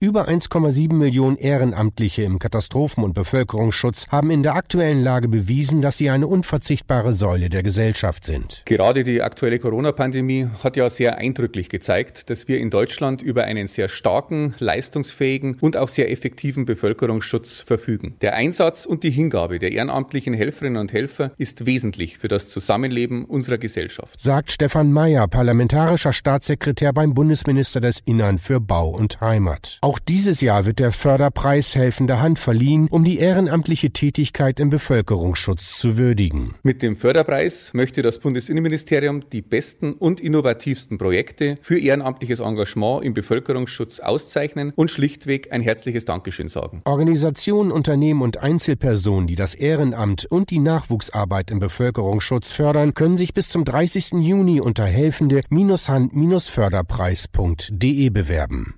Über 1,7 Millionen Ehrenamtliche im Katastrophen- und Bevölkerungsschutz haben in der aktuellen Lage bewiesen, dass sie eine unverzichtbare Säule der Gesellschaft sind. Gerade die aktuelle Corona-Pandemie hat ja sehr eindrücklich gezeigt, dass wir in Deutschland über einen sehr starken, leistungsfähigen und auch sehr effektiven Bevölkerungsschutz verfügen. Der Einsatz und die Hingabe der ehrenamtlichen Helferinnen und Helfer ist wesentlich für das Zusammenleben unserer Gesellschaft. Sagt Stefan Mayer, parlamentarischer Staatssekretär beim Bundesminister des Innern für Bau und Heimat. Auch dieses Jahr wird der Förderpreis Helfende Hand verliehen, um die ehrenamtliche Tätigkeit im Bevölkerungsschutz zu würdigen. Mit dem Förderpreis möchte das Bundesinnenministerium die besten und innovativsten Projekte für ehrenamtliches Engagement im Bevölkerungsschutz auszeichnen und schlichtweg ein herzliches Dankeschön sagen. Organisationen, Unternehmen und Einzelpersonen, die das Ehrenamt und die Nachwuchsarbeit im Bevölkerungsschutz fördern, können sich bis zum 30. Juni unter helfende-hand-förderpreis.de bewerben.